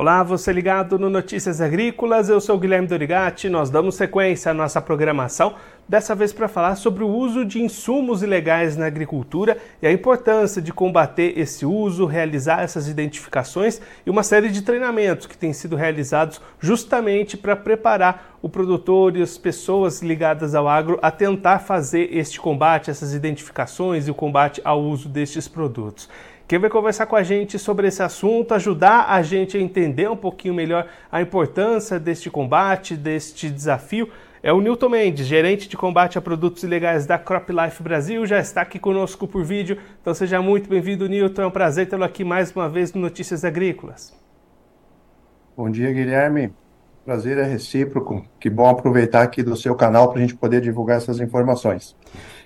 Olá, você ligado no Notícias Agrícolas, eu sou Guilherme Dorigati. Nós damos sequência à nossa programação, dessa vez para falar sobre o uso de insumos ilegais na agricultura e a importância de combater esse uso, realizar essas identificações e uma série de treinamentos que têm sido realizados justamente para preparar o produtor e as pessoas ligadas ao agro a tentar fazer este combate, essas identificações e o combate ao uso destes produtos. Quem vai conversar com a gente sobre esse assunto, ajudar a gente a entender um pouquinho melhor a importância deste combate, deste desafio, é o Newton Mendes, gerente de combate a produtos ilegais da CropLife Brasil, já está aqui conosco por vídeo. Então seja muito bem-vindo, Newton. É um prazer tê-lo aqui mais uma vez no Notícias Agrícolas. Bom dia, Guilherme. Prazer é recíproco. Que bom aproveitar aqui do seu canal para a gente poder divulgar essas informações.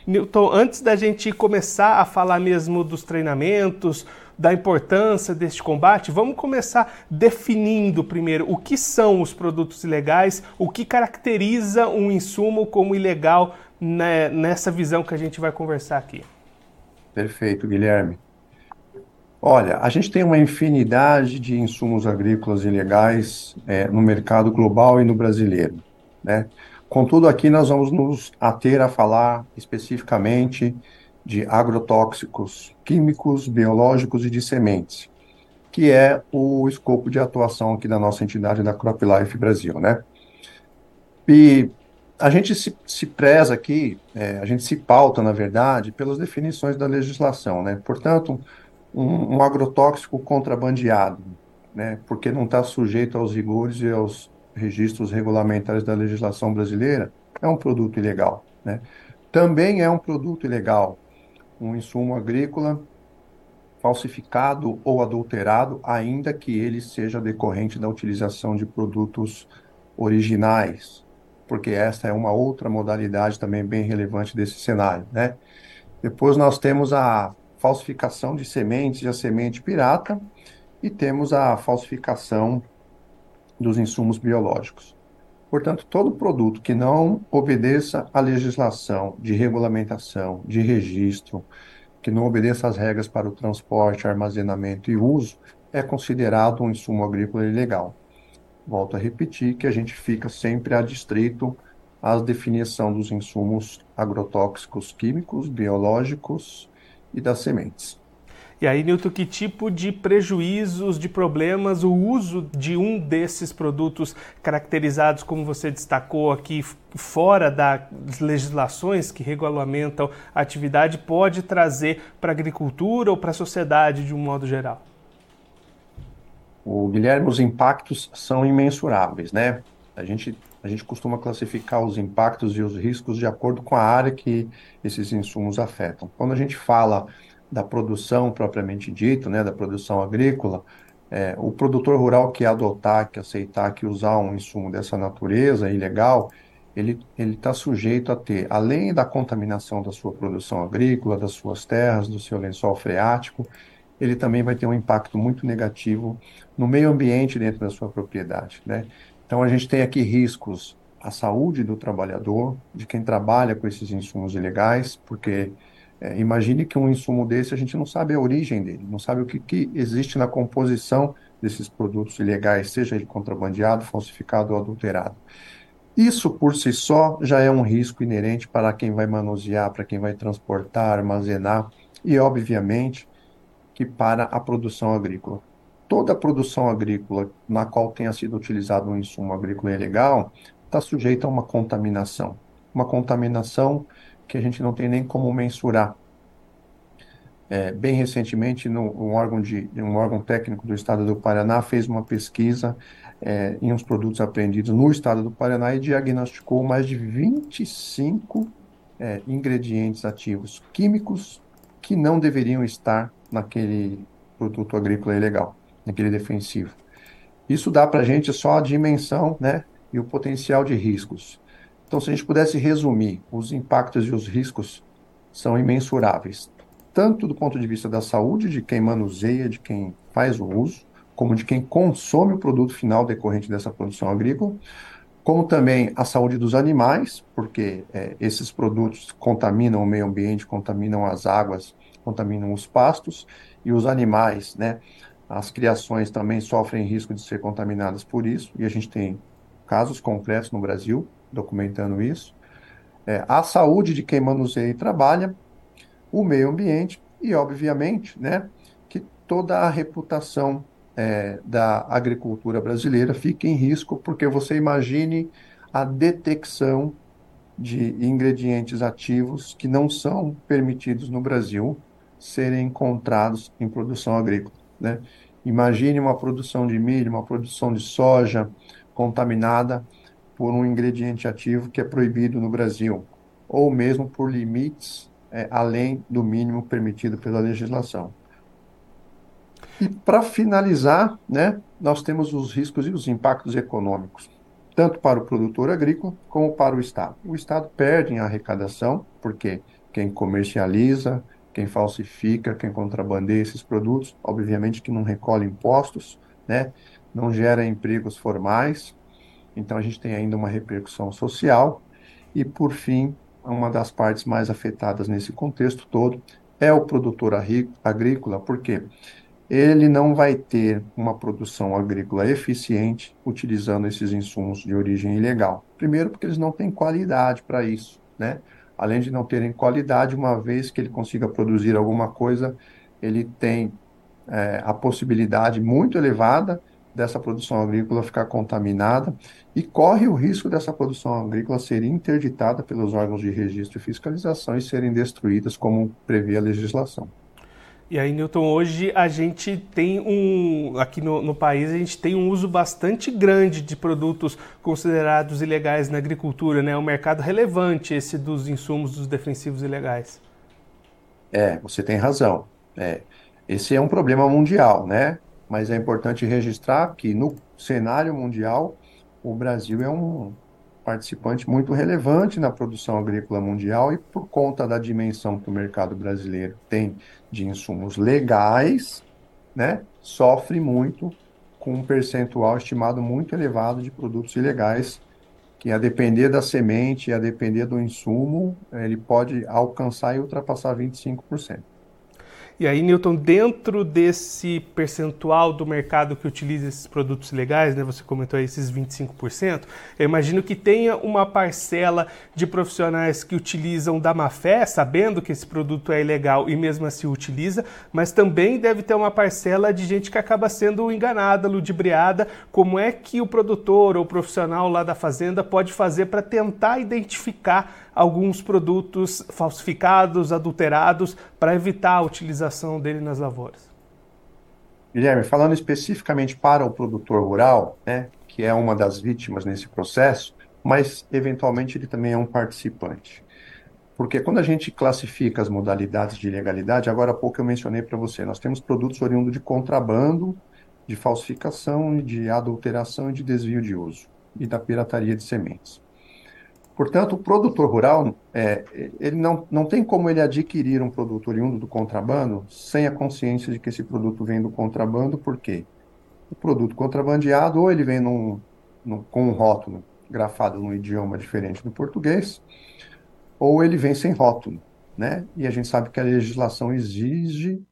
Newton, antes da gente começar a falar mesmo dos treinamentos, da importância deste combate, vamos começar definindo primeiro o que são os produtos ilegais, o que caracteriza um insumo como ilegal né, nessa visão que a gente vai conversar aqui. Perfeito, Guilherme. Olha, a gente tem uma infinidade de insumos agrícolas ilegais é, no mercado global e no brasileiro, né? Contudo, aqui nós vamos nos ater a falar especificamente de agrotóxicos químicos, biológicos e de sementes, que é o escopo de atuação aqui da nossa entidade da CropLife Brasil, né? E a gente se, se preza aqui, é, a gente se pauta, na verdade, pelas definições da legislação, né? Portanto, um, um agrotóxico contrabandeado, né? Porque não está sujeito aos rigores e aos registros regulamentares da legislação brasileira, é um produto ilegal. Né? Também é um produto ilegal um insumo agrícola falsificado ou adulterado, ainda que ele seja decorrente da utilização de produtos originais, porque essa é uma outra modalidade também bem relevante desse cenário, né? Depois nós temos a falsificação de sementes e a semente pirata, e temos a falsificação dos insumos biológicos. Portanto, todo produto que não obedeça à legislação de regulamentação, de registro, que não obedeça às regras para o transporte, armazenamento e uso, é considerado um insumo agrícola ilegal. Volto a repetir que a gente fica sempre adstrito à definição dos insumos agrotóxicos químicos, biológicos e das sementes. E aí, Nilton, que tipo de prejuízos, de problemas o uso de um desses produtos caracterizados, como você destacou aqui, fora das legislações que regulamentam a atividade, pode trazer para a agricultura ou para a sociedade de um modo geral? O Guilherme, os impactos são imensuráveis, né? A gente, a gente costuma classificar os impactos e os riscos de acordo com a área que esses insumos afetam. Quando a gente fala da produção propriamente dito, né, da produção agrícola, é, o produtor rural que adotar, que aceitar que usar um insumo dessa natureza ilegal, ele está sujeito a ter, além da contaminação da sua produção agrícola, das suas terras, do seu lençol freático, ele também vai ter um impacto muito negativo no meio ambiente dentro da sua propriedade. Né? Então a gente tem aqui riscos à saúde do trabalhador, de quem trabalha com esses insumos ilegais, porque é, imagine que um insumo desse a gente não sabe a origem dele, não sabe o que, que existe na composição desses produtos ilegais, seja ele contrabandeado, falsificado ou adulterado. Isso por si só já é um risco inerente para quem vai manusear, para quem vai transportar, armazenar e, obviamente, que para a produção agrícola. Toda produção agrícola na qual tenha sido utilizado um insumo agrícola ilegal está sujeita a uma contaminação. Uma contaminação que a gente não tem nem como mensurar. É, bem recentemente, no, um, órgão de, um órgão técnico do estado do Paraná fez uma pesquisa é, em uns produtos apreendidos no estado do Paraná e diagnosticou mais de 25 é, ingredientes ativos químicos que não deveriam estar naquele produto agrícola ilegal, naquele defensivo. Isso dá para a gente só a dimensão né, e o potencial de riscos. Então, se a gente pudesse resumir, os impactos e os riscos são imensuráveis, tanto do ponto de vista da saúde de quem manuseia, de quem faz o uso, como de quem consome o produto final decorrente dessa produção agrícola, como também a saúde dos animais, porque é, esses produtos contaminam o meio ambiente, contaminam as águas, contaminam os pastos, e os animais, né, as criações também sofrem risco de ser contaminadas por isso, e a gente tem casos concretos no Brasil documentando isso. É, a saúde de quem manuseia e trabalha, o meio ambiente e, obviamente, né, que toda a reputação é, da agricultura brasileira fica em risco, porque você imagine a detecção de ingredientes ativos que não são permitidos no Brasil serem encontrados em produção agrícola. Né? Imagine uma produção de milho, uma produção de soja contaminada por um ingrediente ativo que é proibido no Brasil, ou mesmo por limites é, além do mínimo permitido pela legislação. E para finalizar, né, nós temos os riscos e os impactos econômicos, tanto para o produtor agrícola como para o Estado. O Estado perde em arrecadação, porque quem comercializa, quem falsifica, quem contrabandeia esses produtos, obviamente que não recolhe impostos, né? não gera empregos formais, então a gente tem ainda uma repercussão social. E, por fim, uma das partes mais afetadas nesse contexto todo é o produtor agrícola, porque ele não vai ter uma produção agrícola eficiente utilizando esses insumos de origem ilegal. Primeiro, porque eles não têm qualidade para isso, né? além de não terem qualidade, uma vez que ele consiga produzir alguma coisa, ele tem é, a possibilidade muito elevada dessa produção agrícola ficar contaminada e corre o risco dessa produção agrícola ser interditada pelos órgãos de registro e fiscalização e serem destruídas como prevê a legislação. E aí, Newton, hoje a gente tem um. Aqui no, no, país, a gente tem um uso bastante grande de produtos considerados ilegais na agricultura, né? É um mercado relevante esse dos insumos dos defensivos ilegais. É, você tem razão. É, esse é um problema mundial, né? Mas é importante registrar que no cenário mundial, o Brasil é um, participante muito relevante na produção agrícola mundial e por conta da dimensão que o mercado brasileiro tem de insumos legais, né, sofre muito com um percentual estimado muito elevado de produtos ilegais que a depender da semente, a depender do insumo, ele pode alcançar e ultrapassar 25%. E aí, Newton, dentro desse percentual do mercado que utiliza esses produtos legais, né, você comentou aí esses 25%, eu imagino que tenha uma parcela de profissionais que utilizam da má fé, sabendo que esse produto é ilegal e mesmo assim utiliza, mas também deve ter uma parcela de gente que acaba sendo enganada, ludibriada. Como é que o produtor ou profissional lá da fazenda pode fazer para tentar identificar alguns produtos falsificados, adulterados, para evitar a utilização dele nas lavouras. Guilherme, falando especificamente para o produtor rural, né, que é uma das vítimas nesse processo, mas eventualmente ele também é um participante. Porque quando a gente classifica as modalidades de ilegalidade, agora há pouco eu mencionei para você, nós temos produtos oriundos de contrabando, de falsificação, de adulteração e de desvio de uso, e da pirataria de sementes. Portanto, o produtor rural, é, ele não, não tem como ele adquirir um produto oriundo do contrabando sem a consciência de que esse produto vem do contrabando, por quê? O produto contrabandeado, ou ele vem num, num, com um rótulo grafado num idioma diferente do português, ou ele vem sem rótulo, né? E a gente sabe que a legislação exige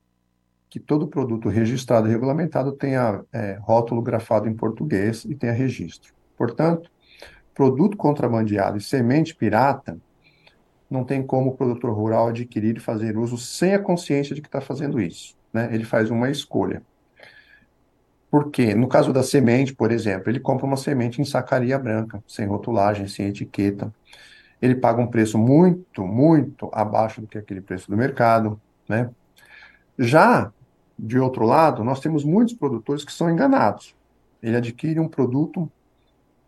que todo produto registrado e regulamentado tenha é, rótulo grafado em português e tenha registro. Portanto, produto contrabandeado e semente pirata, não tem como o produtor rural adquirir e fazer uso sem a consciência de que está fazendo isso. Né? Ele faz uma escolha. Por quê? No caso da semente, por exemplo, ele compra uma semente em sacaria branca, sem rotulagem, sem etiqueta. Ele paga um preço muito, muito abaixo do que aquele preço do mercado. Né? Já, de outro lado, nós temos muitos produtores que são enganados. Ele adquire um produto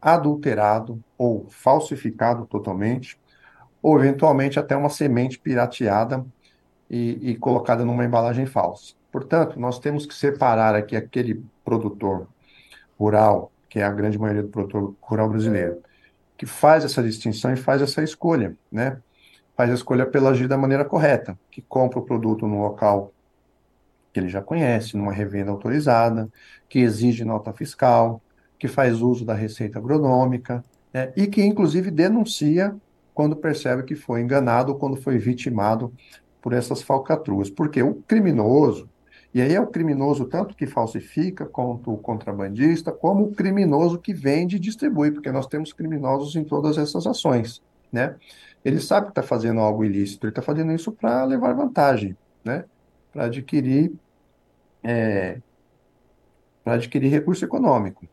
adulterado ou falsificado totalmente, ou eventualmente até uma semente pirateada e, e, colocada numa embalagem falsa. Portanto, nós temos que separar aqui aquele produtor rural, que é a grande maioria do produtor rural brasileiro, que faz essa distinção e faz essa escolha, né? Faz a escolha pela agir da maneira correta, que compra o produto no local que ele já conhece, numa revenda autorizada, que exige nota fiscal, que faz uso da receita agronômica né, e que, inclusive, denuncia quando percebe que foi enganado ou quando foi vitimado por essas falcatruas. Porque o criminoso, E aí é o criminoso tanto que falsifica, quanto o contrabandista, como o criminoso que vende e distribui, porque nós temos criminosos em todas essas ações, né? Ele sabe que está fazendo algo ilícito, ele está fazendo isso para levar vantagem, né? Para adquirir, é, para adquirir recurso econômico,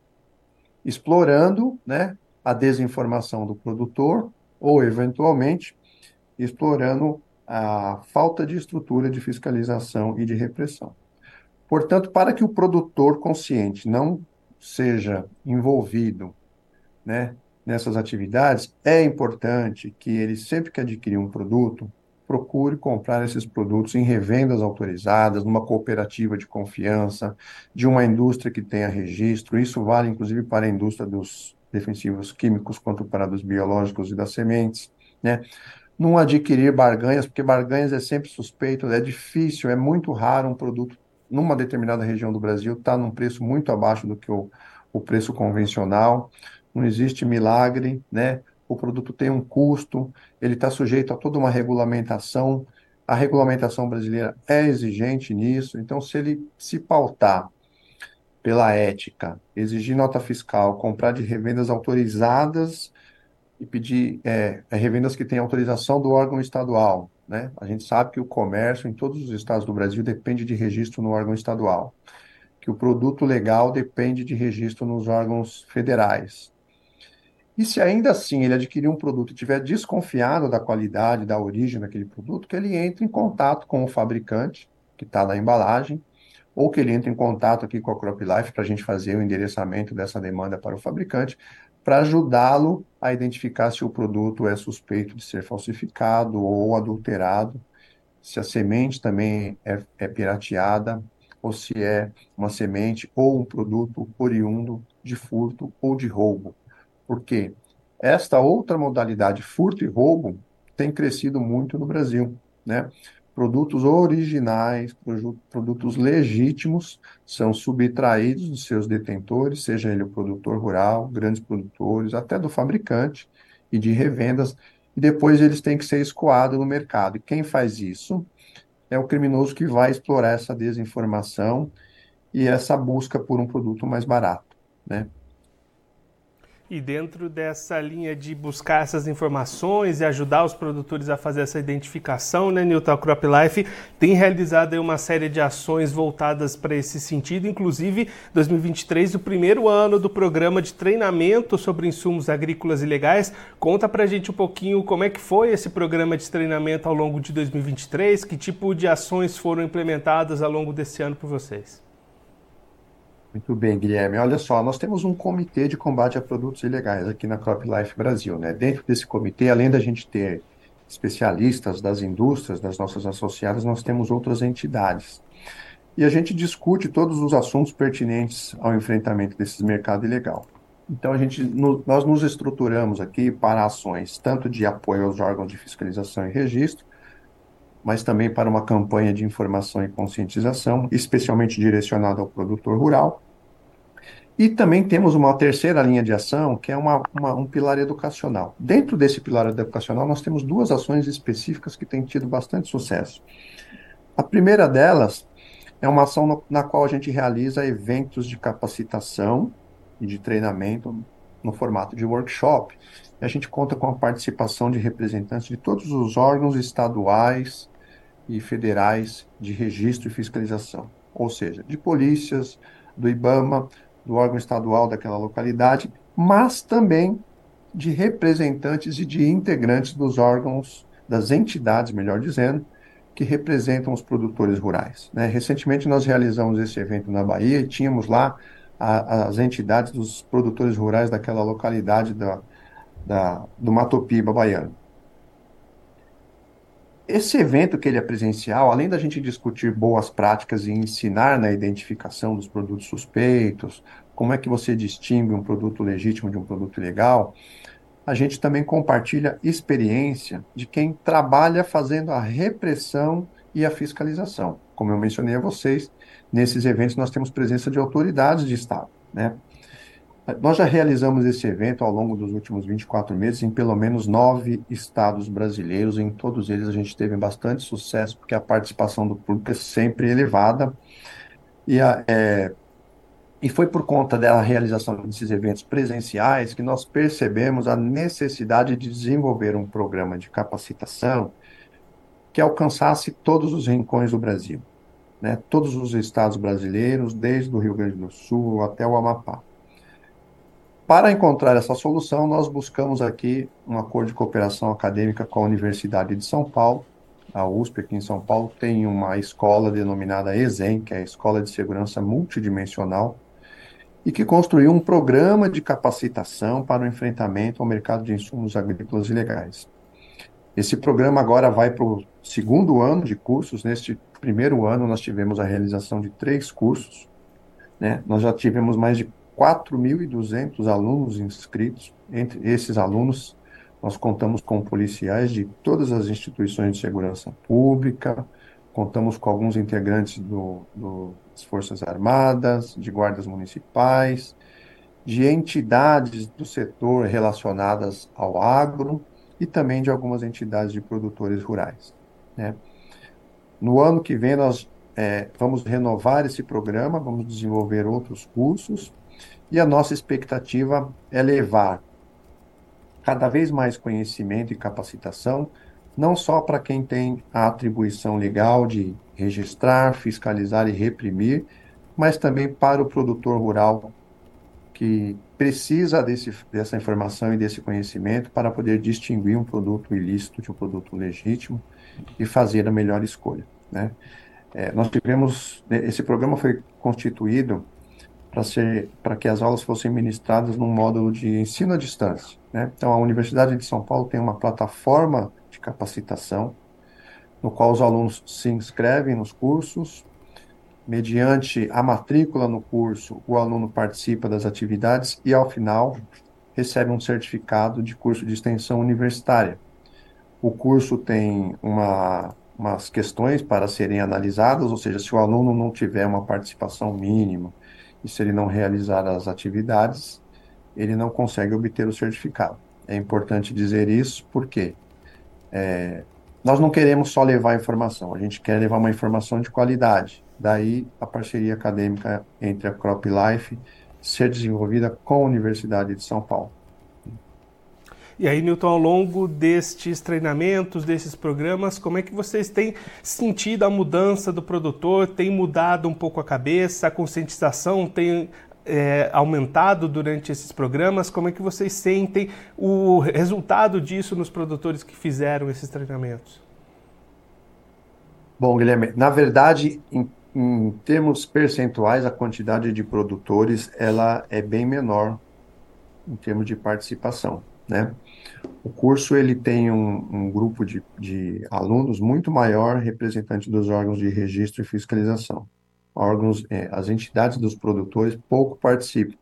explorando, né, a desinformação do produtor ou, eventualmente, explorando a falta de estrutura de fiscalização e de repressão. Portanto, para que o produtor consciente não seja envolvido né, nessas atividades, é importante que ele, sempre que adquirir um produto, procure comprar esses produtos em revendas autorizadas, numa cooperativa de confiança, de uma indústria que tenha registro. Isso vale, inclusive, para a indústria dos defensivos químicos, quanto para dos biológicos e das sementes. Né? Não adquirir barganhas, porque barganhas é sempre suspeito, é difícil, é muito raro um produto numa determinada região do Brasil, está num preço muito abaixo do que o, o preço convencional. Não existe milagre, né? O produto tem um custo, ele está sujeito a toda uma regulamentação. A regulamentação brasileira é exigente nisso, então, se ele se pautar pela ética, exigir nota fiscal, comprar de revendas autorizadas e pedir é, revendas que têm autorização do órgão estadual, né? A gente sabe que o comércio em todos os estados do Brasil depende de registro no órgão estadual, que o produto legal depende de registro nos órgãos federais. E se ainda assim ele adquirir um produto e estiver desconfiado da qualidade, da origem daquele produto, que ele entre em contato com o fabricante, que está na embalagem, ou que ele entre em contato aqui com a CropLife para a gente fazer o endereçamento dessa demanda para o fabricante, para ajudá-lo a identificar se o produto é suspeito de ser falsificado ou adulterado, se a semente também é, é pirateada, ou se é uma semente ou um produto oriundo de furto ou de roubo. Porque esta outra modalidade, furto e roubo, tem crescido muito no Brasil, né? produtos originais, produtos legítimos, são subtraídos dos seus detentores, seja ele o produtor rural, grandes produtores, até do fabricante e de revendas, e depois eles têm que ser escoados no mercado. E quem faz isso é o criminoso que vai explorar essa desinformação e essa busca por um produto mais barato, né? E dentro dessa linha de buscar essas informações e ajudar os produtores a fazer essa identificação, né, Newton Crop Life tem realizado uma série de ações voltadas para esse sentido, inclusive 2023, o primeiro ano do programa de treinamento sobre insumos agrícolas ilegais. Conta para a gente um pouquinho como é que foi esse programa de treinamento ao longo de 2023, que tipo de ações foram implementadas ao longo desse ano por vocês. Muito bem, Guilherme. Olha só, nós temos um comitê de combate a produtos ilegais aqui na CropLife Brasil, né? Dentro desse comitê, além da gente ter especialistas das indústrias, das nossas associadas, nós temos outras entidades. E a gente discute todos os assuntos pertinentes ao enfrentamento desses mercados ilegal. Então, a gente, no, nós nos estruturamos aqui para ações tanto de apoio aos órgãos de fiscalização e registro, mas também para uma campanha de informação e conscientização, especialmente direcionada ao produtor rural. E também temos uma terceira linha de ação, que é uma, uma, um pilar educacional. Dentro desse pilar educacional, nós temos duas ações específicas que têm tido bastante sucesso. A primeira delas é uma ação no, na qual a gente realiza eventos de capacitação e de treinamento no formato de workshop. E a gente conta com a participação de representantes de todos os órgãos estaduais, e federais de registro e fiscalização, ou seja, de polícias, do IBAMA, do órgão estadual daquela localidade, mas também de representantes e de integrantes dos órgãos, das entidades, melhor dizendo, que representam os produtores rurais. Né? Recentemente nós realizamos esse evento na Bahia e tínhamos lá a, as entidades dos produtores rurais daquela localidade da, da, do Matopiba baiano. Esse evento que ele é presencial, além da gente discutir boas práticas e ensinar na identificação dos produtos suspeitos, como é que você distingue um produto legítimo de um produto ilegal, a gente também compartilha experiência de quem trabalha fazendo a repressão e a fiscalização. Como eu mencionei a vocês, nesses eventos nós temos presença de autoridades de Estado, né? Nós já realizamos esse evento ao longo dos últimos 24 meses em pelo menos nove estados brasileiros. Em todos eles a gente teve bastante sucesso, porque a participação do público é sempre elevada. E, a, é, e foi por conta da realização desses eventos presenciais que nós percebemos a necessidade de desenvolver um programa de capacitação que alcançasse todos os rincões do Brasil, né? todos os estados brasileiros, desde o Rio Grande do Sul até o Amapá. Para encontrar essa solução, nós buscamos aqui um acordo de cooperação acadêmica com a Universidade de São Paulo. A USP, aqui em São Paulo, tem uma escola denominada ESEM, que é a Escola de Segurança Multidimensional, e que construiu um programa de capacitação para o enfrentamento ao mercado de insumos agrícolas ilegais. Esse programa agora vai para o segundo ano de cursos. Neste primeiro ano, nós tivemos a realização de três cursos. Né? Nós já tivemos mais de 4.200 alunos inscritos. Entre esses alunos, nós contamos com policiais de todas as instituições de segurança pública, contamos com alguns integrantes do, do, das Forças Armadas, de guardas municipais, de entidades do setor relacionadas ao agro e também de algumas entidades de produtores rurais. Né? No ano que vem, nós é, vamos renovar esse programa, vamos desenvolver outros cursos e a nossa expectativa é levar cada vez mais conhecimento e capacitação, não só para quem tem a atribuição legal de registrar, fiscalizar e reprimir, mas também para o produtor rural que precisa desse, dessa informação e desse conhecimento para poder distinguir um produto ilícito de um produto legítimo e fazer a melhor escolha. Né? É, nós tivemos, esse programa foi constituído para que as aulas fossem ministradas num módulo de ensino à distância. Né? Então, a Universidade de São Paulo tem uma plataforma de capacitação no qual os alunos se inscrevem nos cursos, mediante a matrícula no curso, o aluno participa das atividades e, ao final, recebe um certificado de curso de extensão universitária. O curso tem uma, umas questões para serem analisadas, ou seja, se o aluno não tiver uma participação mínima, e se ele não realizar as atividades, ele não consegue obter o certificado. É importante dizer isso porque é, nós não queremos só levar informação, a gente quer levar uma informação de qualidade. Daí a parceria acadêmica entre a Crop Life ser desenvolvida com a Universidade de São Paulo. E aí, Newton, ao longo destes treinamentos, desses programas, como é que vocês têm sentido a mudança do produtor? Tem mudado um pouco a cabeça, a conscientização tem é, aumentado durante esses programas? Como é que vocês sentem o resultado disso nos produtores que fizeram esses treinamentos? Bom, Guilherme, na verdade, em, em termos percentuais, a quantidade de produtores ela é bem menor em termos de participação, né? O curso ele tem um, um grupo de, de, alunos muito maior representante dos órgãos de registro e fiscalização. Órgãos, é, as entidades dos produtores pouco participam.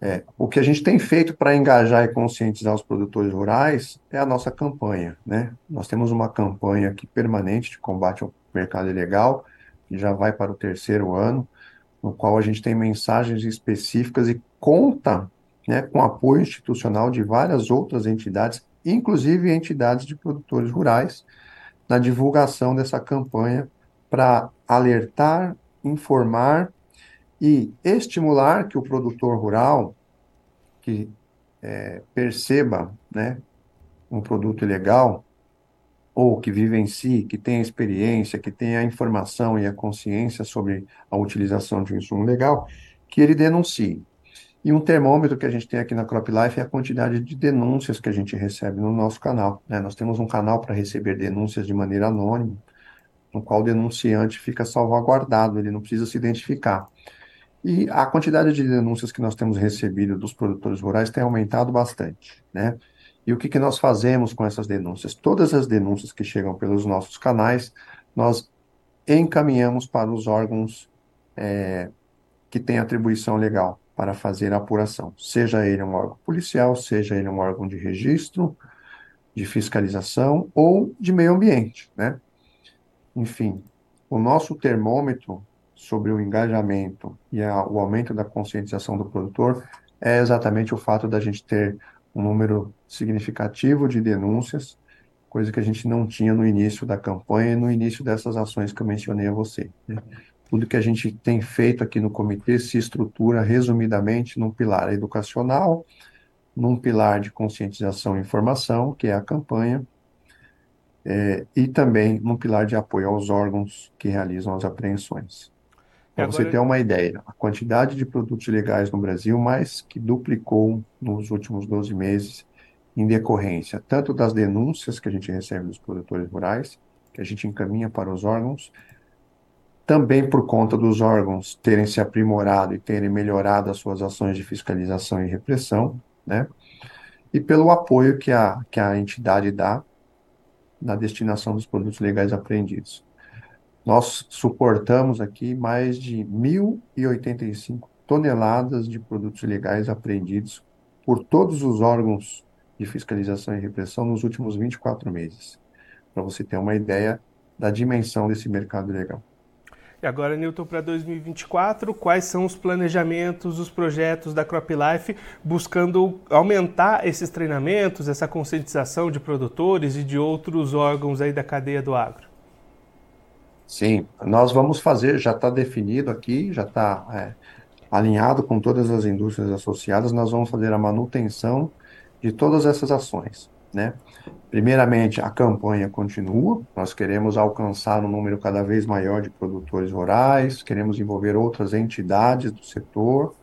É, o que a gente tem feito para engajar e conscientizar os produtores rurais é a nossa campanha. Né? Nós temos uma campanha aqui permanente de combate ao mercado ilegal, que já vai para o terceiro ano, no qual a gente tem mensagens específicas e conta né, com apoio institucional de várias outras entidades, inclusive entidades de produtores rurais, na divulgação dessa campanha para alertar, informar e estimular que o produtor rural que é, perceba né, um produto ilegal ou que vive em si, que tenha experiência, que tenha a informação e a consciência sobre a utilização de um insumo legal, que ele denuncie. E um termômetro que a gente tem aqui na Crop Life é a quantidade de denúncias que a gente recebe no nosso canal. Né? Nós temos um canal para receber denúncias de maneira anônima, no qual o denunciante fica salvaguardado, ele não precisa se identificar. E a quantidade de denúncias que nós temos recebido dos produtores rurais tem aumentado bastante, né? E o que, que nós fazemos com essas denúncias? Todas as denúncias que chegam pelos nossos canais, nós encaminhamos para os órgãos é, que têm atribuição legal para fazer a apuração, seja ele um órgão policial, seja ele um órgão de registro, de fiscalização ou de meio ambiente, né? Enfim, o nosso termômetro sobre o engajamento e a, o aumento da conscientização do produtor é exatamente o fato da gente ter um número significativo de denúncias, coisa que a gente não tinha no início da campanha e no início dessas ações que eu mencionei a você. Né? Tudo que a gente tem feito aqui no comitê se estrutura resumidamente num pilar educacional, num pilar de conscientização e informação, que é a campanha, é, e também num pilar de apoio aos órgãos que realizam as apreensões. Para agora... você ter uma ideia, a quantidade de produtos ilegais no Brasil mais que duplicou nos últimos 12 meses em decorrência tanto das denúncias que a gente recebe dos produtores rurais, que a gente encaminha para os órgãos, também por conta dos órgãos terem se aprimorado e terem melhorado as suas ações de fiscalização e repressão, né? E pelo apoio que a, que a entidade dá na destinação dos produtos legais apreendidos. Nós suportamos aqui mais de 1.085 toneladas de produtos ilegais apreendidos por todos os órgãos de fiscalização e repressão nos últimos 24 meses, para você ter uma ideia da dimensão desse mercado ilegal. Agora, Newton, para 2024, quais são os planejamentos, os projetos da CropLife buscando aumentar esses treinamentos, essa conscientização de produtores e de outros órgãos aí da cadeia do agro? Sim, nós vamos fazer, já está definido aqui, já está é, alinhado com todas as indústrias associadas, nós vamos fazer a manutenção de todas essas ações, né? Primeiramente, a campanha continua, nós queremos alcançar um número cada vez maior de produtores rurais, queremos envolver outras entidades do setor,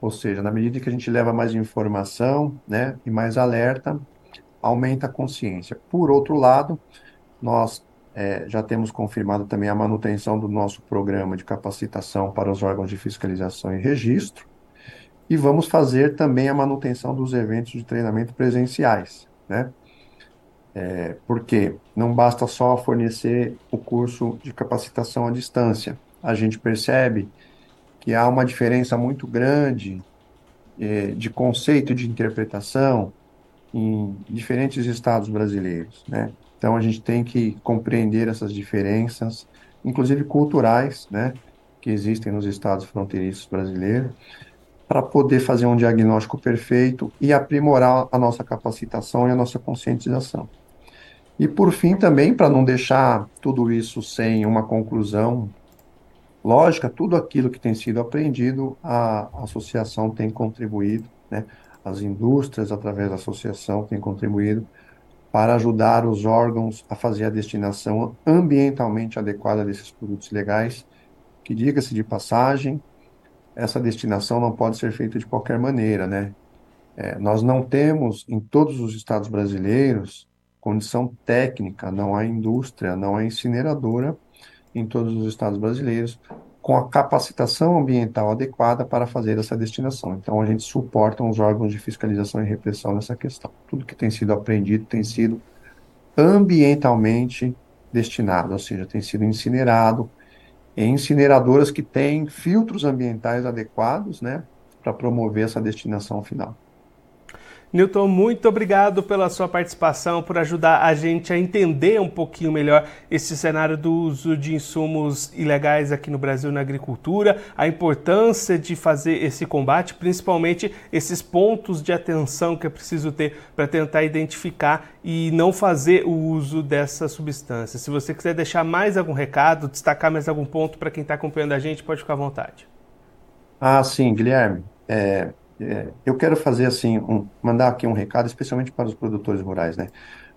ou seja, na medida que a gente leva mais informação né, e mais alerta, aumenta a consciência. Por outro lado, nós é, já temos confirmado também a manutenção do nosso programa de capacitação para os órgãos de fiscalização e registro, e vamos fazer também a manutenção dos eventos de treinamento presenciais, né? É, porque não basta só fornecer o curso de capacitação à distância. A gente percebe que há uma diferença muito grande é, de conceito de interpretação em diferentes estados brasileiros, né? Então a gente tem que compreender essas diferenças, inclusive culturais, né, que existem nos estados fronteiriços brasileiros, para poder fazer um diagnóstico perfeito e aprimorar a nossa capacitação e a nossa conscientização. E por fim, também, para não deixar tudo isso sem uma conclusão lógica, tudo aquilo que tem sido aprendido, a associação tem contribuído, né? as indústrias, através da associação, têm contribuído para ajudar os órgãos a fazer a destinação ambientalmente adequada desses produtos legais, que, diga-se de passagem, essa destinação não pode ser feita de qualquer maneira, né? É, nós não temos em todos os estados brasileiros condição técnica, não há indústria, não há incineradora em todos os estados brasileiros com a capacitação ambiental adequada para fazer essa destinação. Então, a gente suporta os órgãos de fiscalização e repressão nessa questão. Tudo que tem sido aprendido tem sido ambientalmente destinado, ou seja, tem sido incinerado em incineradoras que têm filtros ambientais adequados, né, para promover essa destinação final. Newton, muito obrigado pela sua participação, por ajudar a gente a entender um pouquinho melhor esse cenário do uso de insumos ilegais aqui no Brasil na agricultura, a importância de fazer esse combate, principalmente esses pontos de atenção que é preciso ter para tentar identificar e não fazer o uso dessa substância. Se você quiser deixar mais algum recado, destacar mais algum ponto para quem está acompanhando a gente, pode ficar à vontade. Ah, sim, Guilherme. É, é, eu quero fazer assim, um, mandar aqui um recado, especialmente para os produtores rurais, né?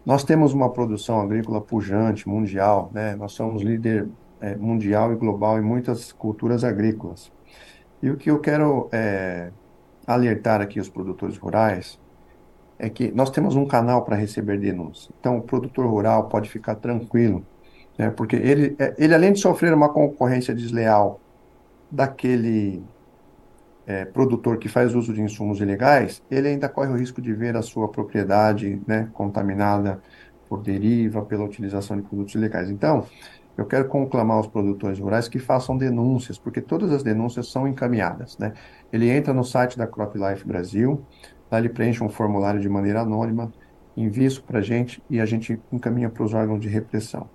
Nós temos uma produção agrícola pujante, mundial, né? Nós somos líder é, mundial e global em muitas culturas agrícolas. E o que eu quero é, alertar aqui os produtores rurais é que nós temos um canal para receber denúncias. Então, o produtor rural pode ficar tranquilo, né? Porque ele, é, ele além de sofrer uma concorrência desleal daquele é, produtor que faz uso de insumos ilegais, ele ainda corre o risco de ver a sua propriedade né, contaminada por deriva, pela utilização de produtos ilegais. Então, eu quero conclamar os produtores rurais que façam denúncias, porque todas as denúncias são encaminhadas. Né? Ele entra no site da CropLife Brasil, lá ele preenche um formulário de maneira anônima, envia isso para a gente e a gente encaminha para os órgãos de repressão.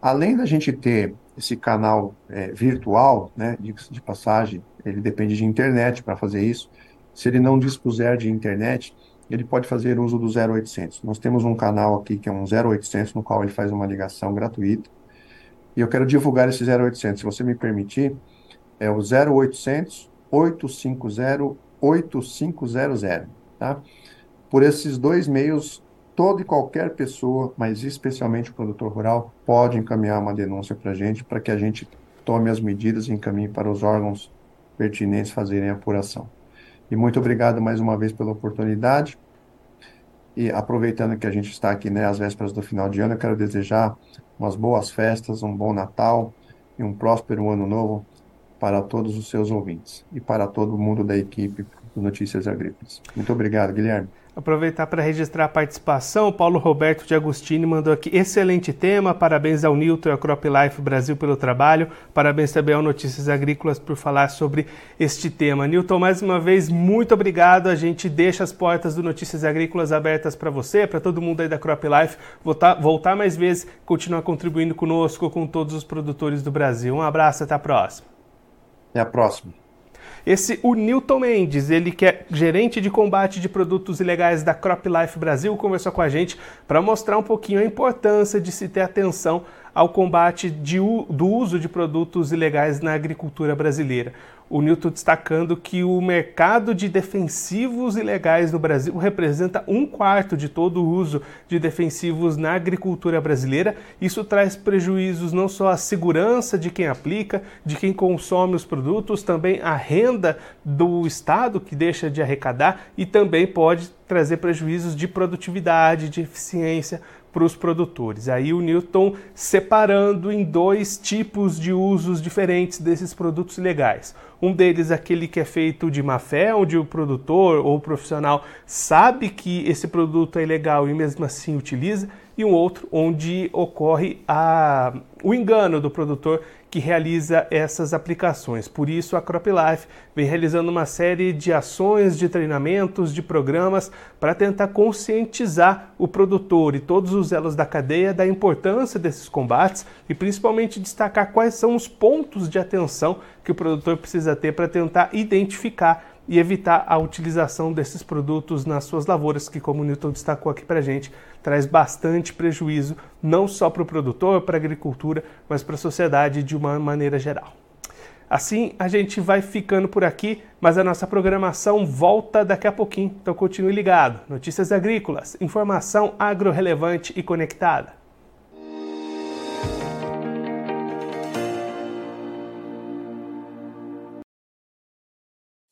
Além da gente ter esse canal é, virtual, né, de, de passagem, ele depende de internet para fazer isso. Se ele não dispuser de internet, ele pode fazer uso do 0800. Nós temos um canal aqui que é um 0800, no qual ele faz uma ligação gratuita. E eu quero divulgar esse 0800, se você me permitir, é o 0800 850 8500, tá? Por esses dois meios, toda e qualquer pessoa, mas especialmente o produtor rural, pode encaminhar uma denúncia para a gente, para que a gente tome as medidas e encaminhe para os órgãos pertinentes fazerem a apuração. E muito obrigado mais uma vez pela oportunidade. E aproveitando que a gente está aqui, né, às vésperas do final de ano, eu quero desejar umas boas festas, um bom Natal e um próspero ano novo para todos os seus ouvintes e para todo mundo da equipe do Notícias Agrícolas. Muito obrigado, Guilherme. Aproveitar para registrar a participação, Paulo Roberto de Agostini mandou aqui, excelente tema, parabéns ao Newton e ao Crop Life Brasil pelo trabalho, parabéns também ao Notícias Agrícolas por falar sobre este tema. Newton, mais uma vez, muito obrigado, a gente deixa as portas do Notícias Agrícolas abertas para você, para todo mundo aí da Crop Life, voltar, voltar mais vezes, continuar contribuindo conosco, com todos os produtores do Brasil. Um abraço, até a próxima. Até a próxima. Esse o Newton Mendes, ele que é gerente de combate de produtos ilegais da Crop Life Brasil, conversou com a gente para mostrar um pouquinho a importância de se ter atenção ao combate de, do uso de produtos ilegais na agricultura brasileira o Newton destacando que o mercado de defensivos ilegais no Brasil representa um quarto de todo o uso de defensivos na agricultura brasileira. Isso traz prejuízos não só à segurança de quem aplica, de quem consome os produtos, também à renda do Estado, que deixa de arrecadar, e também pode trazer prejuízos de produtividade, de eficiência para os produtores. Aí o Newton separando em dois tipos de usos diferentes desses produtos legais. Um deles aquele que é feito de má fé, onde o produtor ou o profissional sabe que esse produto é ilegal e mesmo assim utiliza, e um outro onde ocorre a, o engano do produtor que realiza essas aplicações. Por isso, a CropLife vem realizando uma série de ações, de treinamentos, de programas para tentar conscientizar o produtor e todos os elos da cadeia da importância desses combates e principalmente destacar quais são os pontos de atenção que o produtor precisa ter para tentar identificar e evitar a utilização desses produtos nas suas lavouras, que, como o Newton destacou aqui para gente, traz bastante prejuízo, não só para o produtor, para a agricultura, mas para a sociedade de uma maneira geral. Assim, a gente vai ficando por aqui, mas a nossa programação volta daqui a pouquinho, então continue ligado. Notícias agrícolas, informação agro-relevante e conectada.